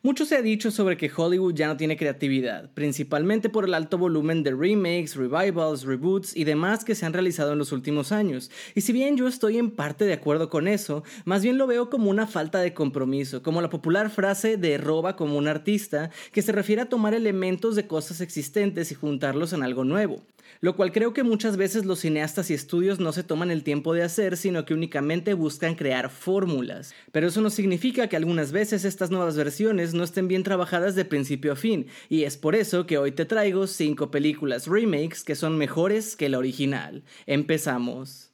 Mucho se ha dicho sobre que Hollywood ya no tiene creatividad, principalmente por el alto volumen de remakes, revivals, reboots y demás que se han realizado en los últimos años. Y si bien yo estoy en parte de acuerdo con eso, más bien lo veo como una falta de compromiso, como la popular frase de roba como un artista, que se refiere a tomar elementos de cosas existentes y juntarlos en algo nuevo lo cual creo que muchas veces los cineastas y estudios no se toman el tiempo de hacer, sino que únicamente buscan crear fórmulas. Pero eso no significa que algunas veces estas nuevas versiones no estén bien trabajadas de principio a fin, y es por eso que hoy te traigo 5 películas remakes que son mejores que la original. Empezamos.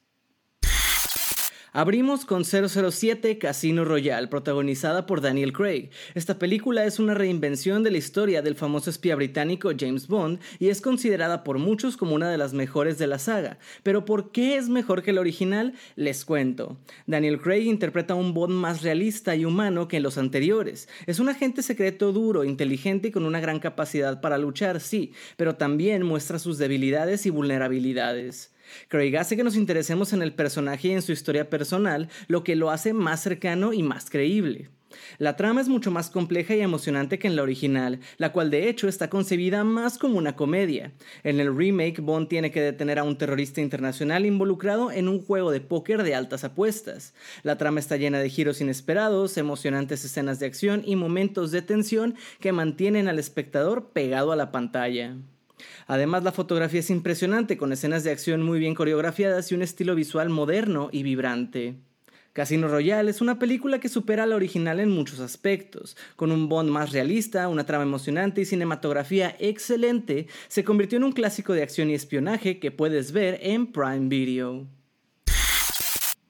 Abrimos con 007 Casino Royale, protagonizada por Daniel Craig. Esta película es una reinvención de la historia del famoso espía británico James Bond y es considerada por muchos como una de las mejores de la saga. Pero ¿por qué es mejor que la original? Les cuento. Daniel Craig interpreta a un Bond más realista y humano que en los anteriores. Es un agente secreto duro, inteligente y con una gran capacidad para luchar, sí, pero también muestra sus debilidades y vulnerabilidades. Craig hace que nos interesemos en el personaje y en su historia personal, lo que lo hace más cercano y más creíble. La trama es mucho más compleja y emocionante que en la original, la cual de hecho está concebida más como una comedia. En el remake, Bond tiene que detener a un terrorista internacional involucrado en un juego de póker de altas apuestas. La trama está llena de giros inesperados, emocionantes escenas de acción y momentos de tensión que mantienen al espectador pegado a la pantalla. Además, la fotografía es impresionante, con escenas de acción muy bien coreografiadas y un estilo visual moderno y vibrante. Casino Royale es una película que supera a la original en muchos aspectos. Con un Bond más realista, una trama emocionante y cinematografía excelente, se convirtió en un clásico de acción y espionaje que puedes ver en Prime Video.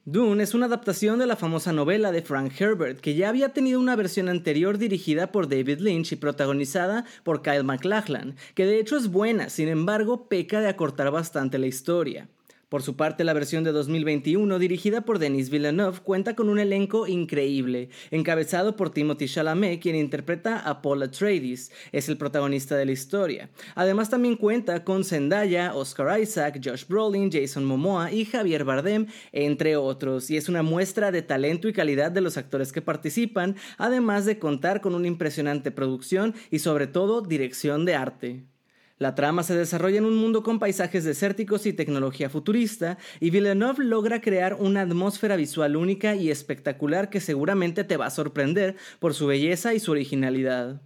Dune es una adaptación de la famosa novela de Frank Herbert, que ya había tenido una versión anterior dirigida por David Lynch y protagonizada por Kyle MacLachlan, que de hecho es buena, sin embargo peca de acortar bastante la historia. Por su parte, la versión de 2021, dirigida por Denis Villeneuve, cuenta con un elenco increíble, encabezado por Timothy Chalamet, quien interpreta a Paul Atreides, es el protagonista de la historia. Además, también cuenta con Zendaya, Oscar Isaac, Josh Brolin, Jason Momoa y Javier Bardem, entre otros, y es una muestra de talento y calidad de los actores que participan, además de contar con una impresionante producción y sobre todo dirección de arte. La trama se desarrolla en un mundo con paisajes desérticos y tecnología futurista, y Villeneuve logra crear una atmósfera visual única y espectacular que seguramente te va a sorprender por su belleza y su originalidad.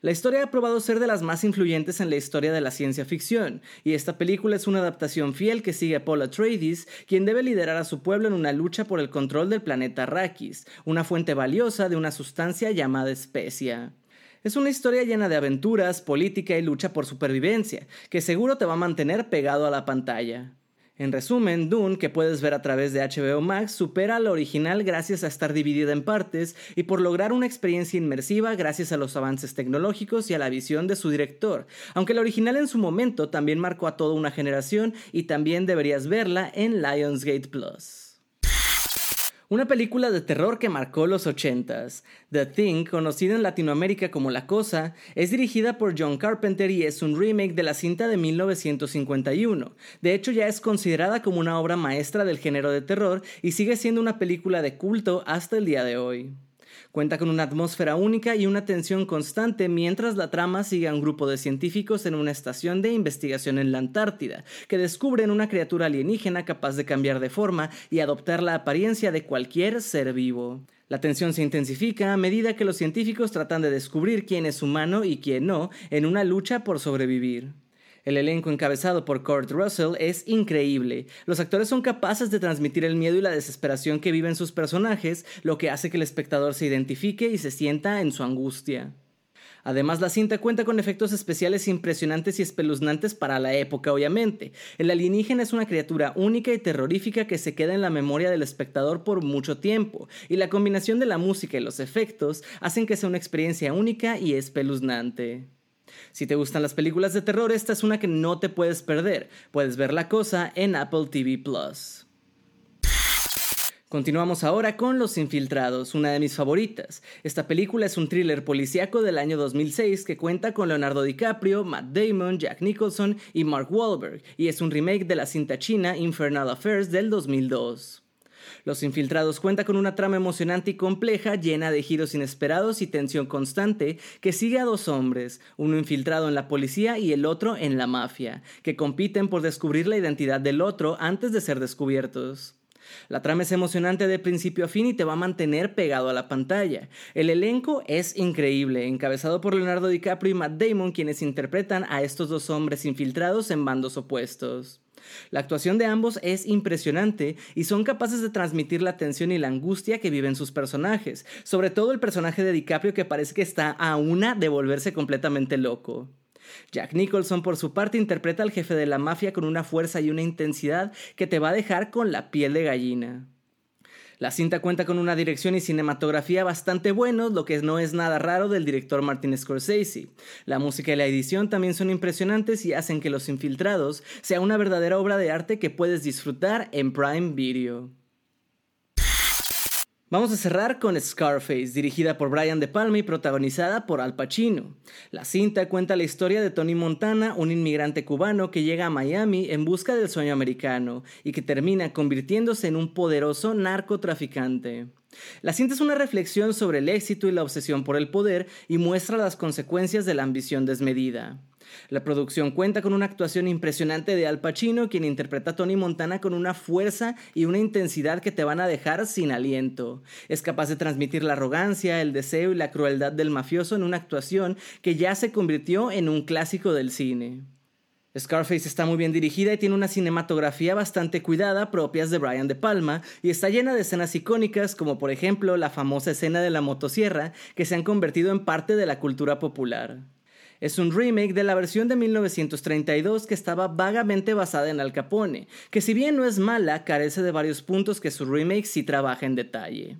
La historia ha probado ser de las más influyentes en la historia de la ciencia ficción, y esta película es una adaptación fiel que sigue a Paul Atreides, quien debe liderar a su pueblo en una lucha por el control del planeta Arrakis, una fuente valiosa de una sustancia llamada especia. Es una historia llena de aventuras, política y lucha por supervivencia, que seguro te va a mantener pegado a la pantalla. En resumen, Dune, que puedes ver a través de HBO Max, supera a la original gracias a estar dividida en partes y por lograr una experiencia inmersiva gracias a los avances tecnológicos y a la visión de su director, aunque la original en su momento también marcó a toda una generación y también deberías verla en Lionsgate Plus. Una película de terror que marcó los 80s. The Thing, conocida en Latinoamérica como La Cosa, es dirigida por John Carpenter y es un remake de la cinta de 1951. De hecho, ya es considerada como una obra maestra del género de terror y sigue siendo una película de culto hasta el día de hoy. Cuenta con una atmósfera única y una tensión constante mientras la trama sigue a un grupo de científicos en una estación de investigación en la Antártida, que descubren una criatura alienígena capaz de cambiar de forma y adoptar la apariencia de cualquier ser vivo. La tensión se intensifica a medida que los científicos tratan de descubrir quién es humano y quién no en una lucha por sobrevivir. El elenco encabezado por Kurt Russell es increíble. Los actores son capaces de transmitir el miedo y la desesperación que viven sus personajes, lo que hace que el espectador se identifique y se sienta en su angustia. Además, la cinta cuenta con efectos especiales impresionantes y espeluznantes para la época, obviamente. El alienígena es una criatura única y terrorífica que se queda en la memoria del espectador por mucho tiempo, y la combinación de la música y los efectos hacen que sea una experiencia única y espeluznante. Si te gustan las películas de terror, esta es una que no te puedes perder. Puedes ver la cosa en Apple TV Plus. Continuamos ahora con Los Infiltrados, una de mis favoritas. Esta película es un thriller policíaco del año 2006 que cuenta con Leonardo DiCaprio, Matt Damon, Jack Nicholson y Mark Wahlberg, y es un remake de la cinta china Infernal Affairs del 2002. Los Infiltrados cuenta con una trama emocionante y compleja llena de giros inesperados y tensión constante que sigue a dos hombres, uno infiltrado en la policía y el otro en la mafia, que compiten por descubrir la identidad del otro antes de ser descubiertos. La trama es emocionante de principio a fin y te va a mantener pegado a la pantalla. El elenco es increíble, encabezado por Leonardo DiCaprio y Matt Damon, quienes interpretan a estos dos hombres infiltrados en bandos opuestos. La actuación de ambos es impresionante y son capaces de transmitir la tensión y la angustia que viven sus personajes, sobre todo el personaje de DiCaprio que parece que está a una de volverse completamente loco. Jack Nicholson, por su parte, interpreta al jefe de la mafia con una fuerza y una intensidad que te va a dejar con la piel de gallina. La cinta cuenta con una dirección y cinematografía bastante buenos, lo que no es nada raro del director Martin Scorsese. La música y la edición también son impresionantes y hacen que Los Infiltrados sea una verdadera obra de arte que puedes disfrutar en Prime Video. Vamos a cerrar con Scarface, dirigida por Brian De Palma y protagonizada por Al Pacino. La cinta cuenta la historia de Tony Montana, un inmigrante cubano que llega a Miami en busca del sueño americano y que termina convirtiéndose en un poderoso narcotraficante. La cinta es una reflexión sobre el éxito y la obsesión por el poder y muestra las consecuencias de la ambición desmedida. La producción cuenta con una actuación impresionante de Al Pacino, quien interpreta a Tony Montana con una fuerza y una intensidad que te van a dejar sin aliento. Es capaz de transmitir la arrogancia, el deseo y la crueldad del mafioso en una actuación que ya se convirtió en un clásico del cine. Scarface está muy bien dirigida y tiene una cinematografía bastante cuidada propias de Brian De Palma y está llena de escenas icónicas como por ejemplo la famosa escena de la motosierra que se han convertido en parte de la cultura popular. Es un remake de la versión de 1932 que estaba vagamente basada en Al Capone, que si bien no es mala, carece de varios puntos que su remake sí trabaja en detalle.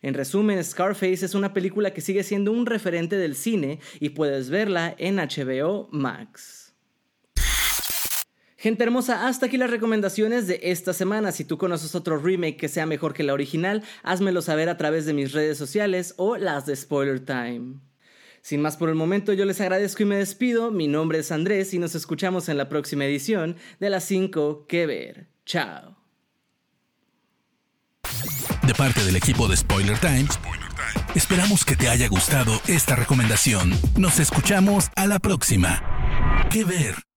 En resumen, Scarface es una película que sigue siendo un referente del cine y puedes verla en HBO Max. Gente hermosa, hasta aquí las recomendaciones de esta semana. Si tú conoces otro remake que sea mejor que la original, házmelo saber a través de mis redes sociales o las de Spoiler Time. Sin más por el momento, yo les agradezco y me despido. Mi nombre es Andrés y nos escuchamos en la próxima edición de las 5 que ver. Chao. De parte del equipo de Spoiler Time, esperamos que te haya gustado esta recomendación. Nos escuchamos a la próxima. Que ver.